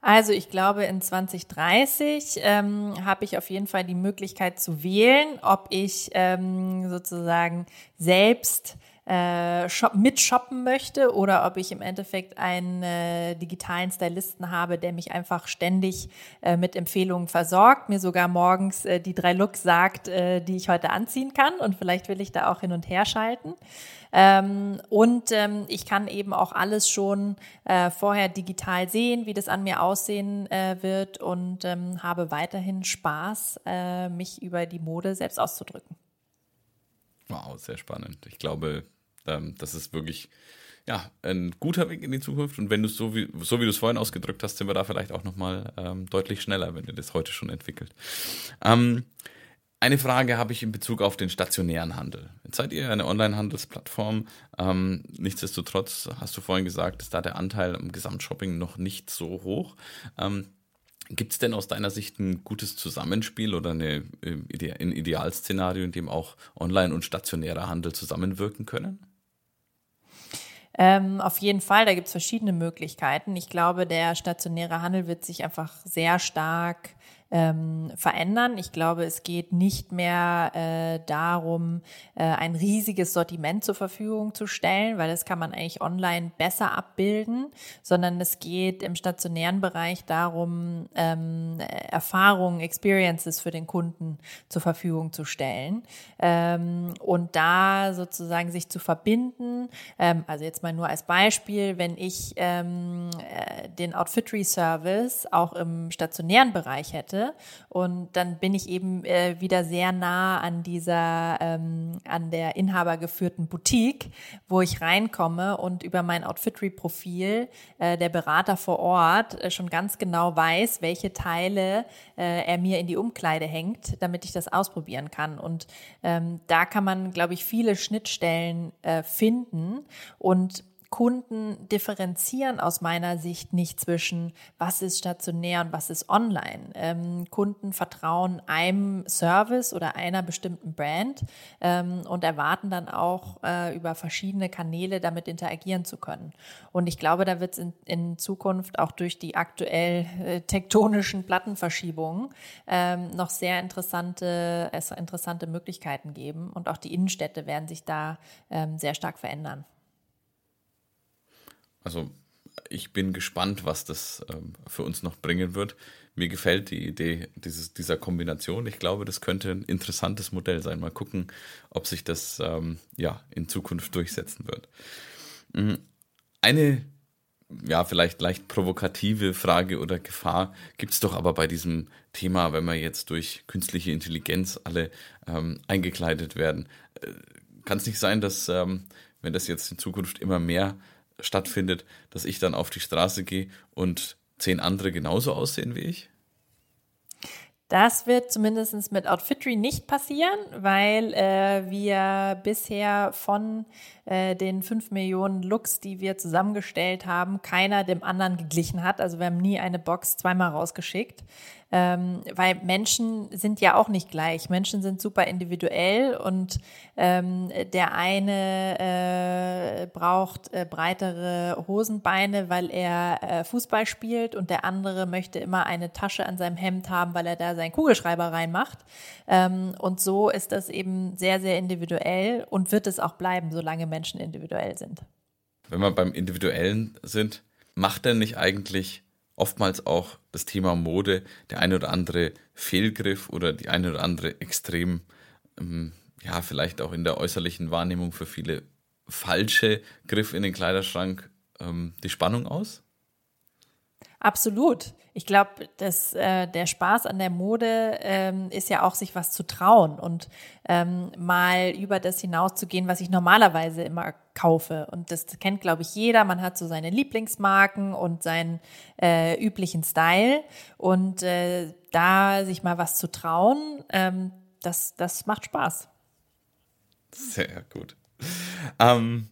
Also ich glaube, in 2030 ähm, habe ich auf jeden Fall die Möglichkeit zu wählen, ob ich ähm, sozusagen selbst äh, shop, mit shoppen möchte oder ob ich im Endeffekt einen äh, digitalen Stylisten habe, der mich einfach ständig äh, mit Empfehlungen versorgt, mir sogar morgens äh, die drei Looks sagt, äh, die ich heute anziehen kann und vielleicht will ich da auch hin und her schalten. Ähm, und ähm, ich kann eben auch alles schon äh, vorher digital sehen, wie das an mir aussehen äh, wird und ähm, habe weiterhin Spaß, äh, mich über die Mode selbst auszudrücken. Wow, sehr spannend. Ich glaube, ähm, das ist wirklich ja, ein guter Weg in die Zukunft. Und wenn du es so wie, so wie du es vorhin ausgedrückt hast, sind wir da vielleicht auch nochmal ähm, deutlich schneller, wenn ihr das heute schon entwickelt. Ähm, eine Frage habe ich in Bezug auf den stationären Handel. Jetzt seid ihr eine Online-Handelsplattform. Ähm, nichtsdestotrotz hast du vorhin gesagt, ist da der Anteil im Gesamtshopping noch nicht so hoch. Ähm, Gibt es denn aus deiner Sicht ein gutes Zusammenspiel oder eine, äh, ein Idealszenario, in dem auch Online- und stationärer Handel zusammenwirken können? Ähm, auf jeden Fall, da gibt es verschiedene Möglichkeiten. Ich glaube, der stationäre Handel wird sich einfach sehr stark ähm, verändern. Ich glaube, es geht nicht mehr äh, darum, äh, ein riesiges Sortiment zur Verfügung zu stellen, weil das kann man eigentlich online besser abbilden, sondern es geht im stationären Bereich darum, ähm, Erfahrungen, Experiences für den Kunden zur Verfügung zu stellen ähm, und da sozusagen sich zu verbinden. Ähm, also jetzt mal nur als Beispiel, wenn ich ähm, äh, den Outfittery Service auch im stationären Bereich hätte, hatte. Und dann bin ich eben äh, wieder sehr nah an dieser, ähm, an der inhabergeführten Boutique, wo ich reinkomme und über mein Outfittery-Profil äh, der Berater vor Ort äh, schon ganz genau weiß, welche Teile äh, er mir in die Umkleide hängt, damit ich das ausprobieren kann. Und ähm, da kann man, glaube ich, viele Schnittstellen äh, finden und Kunden differenzieren aus meiner Sicht nicht zwischen, was ist stationär und was ist online. Ähm, Kunden vertrauen einem Service oder einer bestimmten Brand ähm, und erwarten dann auch äh, über verschiedene Kanäle damit interagieren zu können. Und ich glaube, da wird es in, in, Zukunft auch durch die aktuell äh, tektonischen Plattenverschiebungen ähm, noch sehr interessante, äh, interessante Möglichkeiten geben. Und auch die Innenstädte werden sich da ähm, sehr stark verändern. Also ich bin gespannt, was das ähm, für uns noch bringen wird. Mir gefällt die Idee dieses, dieser Kombination. Ich glaube, das könnte ein interessantes Modell sein. Mal gucken, ob sich das ähm, ja, in Zukunft durchsetzen wird. Mhm. Eine ja, vielleicht leicht provokative Frage oder Gefahr gibt es doch aber bei diesem Thema, wenn wir jetzt durch künstliche Intelligenz alle ähm, eingekleidet werden. Äh, Kann es nicht sein, dass, ähm, wenn das jetzt in Zukunft immer mehr stattfindet, dass ich dann auf die Straße gehe und zehn andere genauso aussehen wie ich? Das wird zumindest mit Outfitry nicht passieren, weil äh, wir bisher von äh, den fünf Millionen Looks, die wir zusammengestellt haben, keiner dem anderen geglichen hat. Also wir haben nie eine Box zweimal rausgeschickt ähm, weil Menschen sind ja auch nicht gleich. Menschen sind super individuell und ähm, der eine äh, braucht äh, breitere Hosenbeine, weil er äh, Fußball spielt und der andere möchte immer eine Tasche an seinem Hemd haben, weil er da seinen Kugelschreiber reinmacht. Ähm, und so ist das eben sehr, sehr individuell und wird es auch bleiben, solange Menschen individuell sind. Wenn wir beim Individuellen sind, macht denn nicht eigentlich oftmals auch das Thema Mode der eine oder andere Fehlgriff oder die eine oder andere extrem, ähm, ja, vielleicht auch in der äußerlichen Wahrnehmung für viele falsche Griff in den Kleiderschrank ähm, die Spannung aus? Absolut. Ich glaube, dass äh, der Spaß an der Mode ähm, ist ja auch, sich was zu trauen und ähm, mal über das hinauszugehen, was ich normalerweise immer kaufe. Und das kennt, glaube ich, jeder. Man hat so seine Lieblingsmarken und seinen äh, üblichen Style. Und äh, da sich mal was zu trauen, ähm, das, das macht Spaß. Sehr gut. Ähm,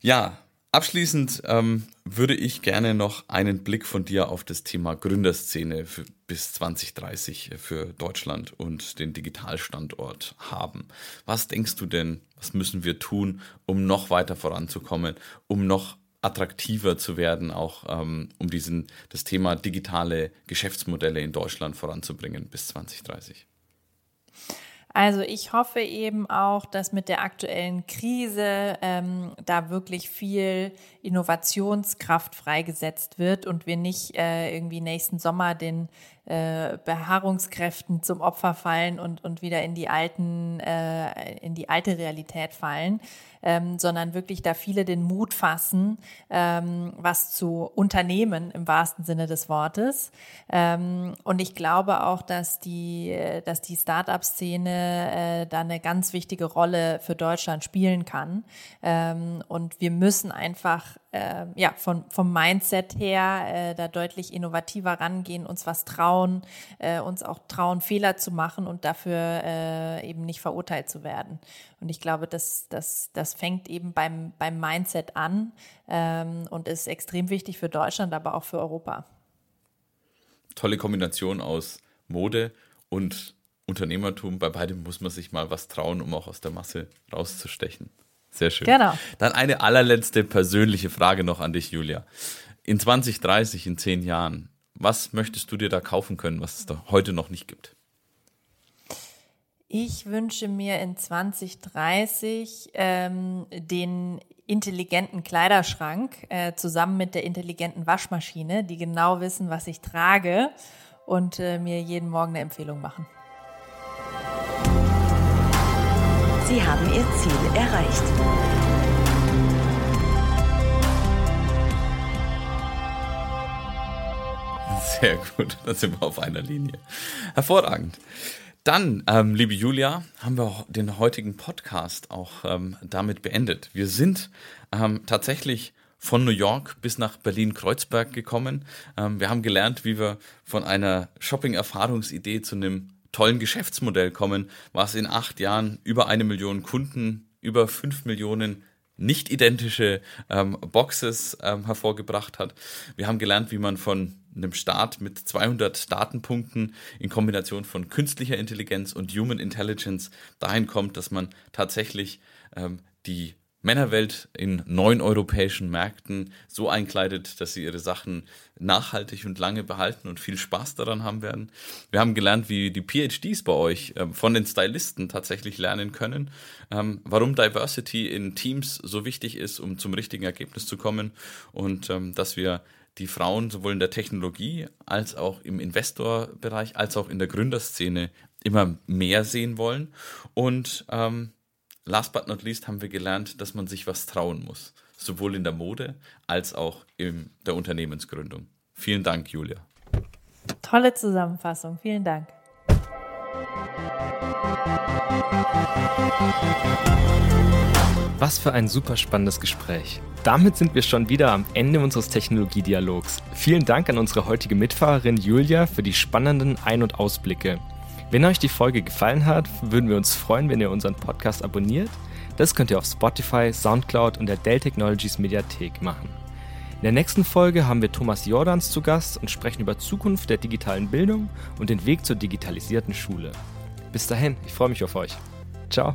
ja, Abschließend ähm, würde ich gerne noch einen Blick von dir auf das Thema Gründerszene für, bis 2030 für Deutschland und den Digitalstandort haben. Was denkst du denn, was müssen wir tun, um noch weiter voranzukommen, um noch attraktiver zu werden, auch ähm, um diesen, das Thema digitale Geschäftsmodelle in Deutschland voranzubringen bis 2030? Also ich hoffe eben auch, dass mit der aktuellen Krise ähm, da wirklich viel Innovationskraft freigesetzt wird und wir nicht äh, irgendwie nächsten Sommer den äh, Beharrungskräften zum Opfer fallen und, und wieder in die alten, äh, in die alte Realität fallen, ähm, sondern wirklich da viele den Mut fassen, ähm, was zu unternehmen im wahrsten Sinne des Wortes. Ähm, und ich glaube auch, dass die, dass die Start-up-Szene äh, da eine ganz wichtige Rolle für Deutschland spielen kann. Ähm, und wir müssen einfach äh, ja, von, vom Mindset her äh, da deutlich innovativer rangehen, uns was trauen, äh, uns auch trauen, Fehler zu machen und dafür äh, eben nicht verurteilt zu werden. Und ich glaube, das, das, das fängt eben beim, beim Mindset an ähm, und ist extrem wichtig für Deutschland, aber auch für Europa. Tolle Kombination aus Mode und Unternehmertum. Bei beidem muss man sich mal was trauen, um auch aus der Masse rauszustechen. Sehr schön. Genau. Dann eine allerletzte persönliche Frage noch an dich, Julia. In 2030, in zehn Jahren, was möchtest du dir da kaufen können, was es da heute noch nicht gibt? Ich wünsche mir in 2030 ähm, den intelligenten Kleiderschrank äh, zusammen mit der intelligenten Waschmaschine, die genau wissen, was ich trage und äh, mir jeden Morgen eine Empfehlung machen. Sie haben Ihr Ziel erreicht. Sehr gut, da sind wir auf einer Linie. Hervorragend. Dann, ähm, liebe Julia, haben wir den heutigen Podcast auch ähm, damit beendet. Wir sind ähm, tatsächlich von New York bis nach Berlin-Kreuzberg gekommen. Ähm, wir haben gelernt, wie wir von einer Shopping-Erfahrungsidee zu einem tollen Geschäftsmodell kommen, was in acht Jahren über eine Million Kunden, über fünf Millionen nicht identische ähm, Boxes ähm, hervorgebracht hat. Wir haben gelernt, wie man von einem Start mit 200 Datenpunkten in Kombination von künstlicher Intelligenz und Human Intelligence dahin kommt, dass man tatsächlich ähm, die Männerwelt in neun europäischen Märkten so einkleidet, dass sie ihre Sachen nachhaltig und lange behalten und viel Spaß daran haben werden. Wir haben gelernt, wie die PhDs bei euch ähm, von den Stylisten tatsächlich lernen können, ähm, warum Diversity in Teams so wichtig ist, um zum richtigen Ergebnis zu kommen und ähm, dass wir die Frauen sowohl in der Technologie als auch im Investorbereich als auch in der Gründerszene immer mehr sehen wollen und ähm, last but not least haben wir gelernt, dass man sich was trauen muss. Sowohl in der Mode als auch in der Unternehmensgründung. Vielen Dank, Julia. Tolle Zusammenfassung. Vielen Dank. Was für ein super spannendes Gespräch. Damit sind wir schon wieder am Ende unseres Technologiedialogs. Vielen Dank an unsere heutige Mitfahrerin Julia für die spannenden Ein- und Ausblicke. Wenn euch die Folge gefallen hat, würden wir uns freuen, wenn ihr unseren Podcast abonniert. Das könnt ihr auf Spotify, Soundcloud und der Dell Technologies Mediathek machen. In der nächsten Folge haben wir Thomas Jordans zu Gast und sprechen über Zukunft der digitalen Bildung und den Weg zur digitalisierten Schule. Bis dahin, ich freue mich auf euch. Ciao.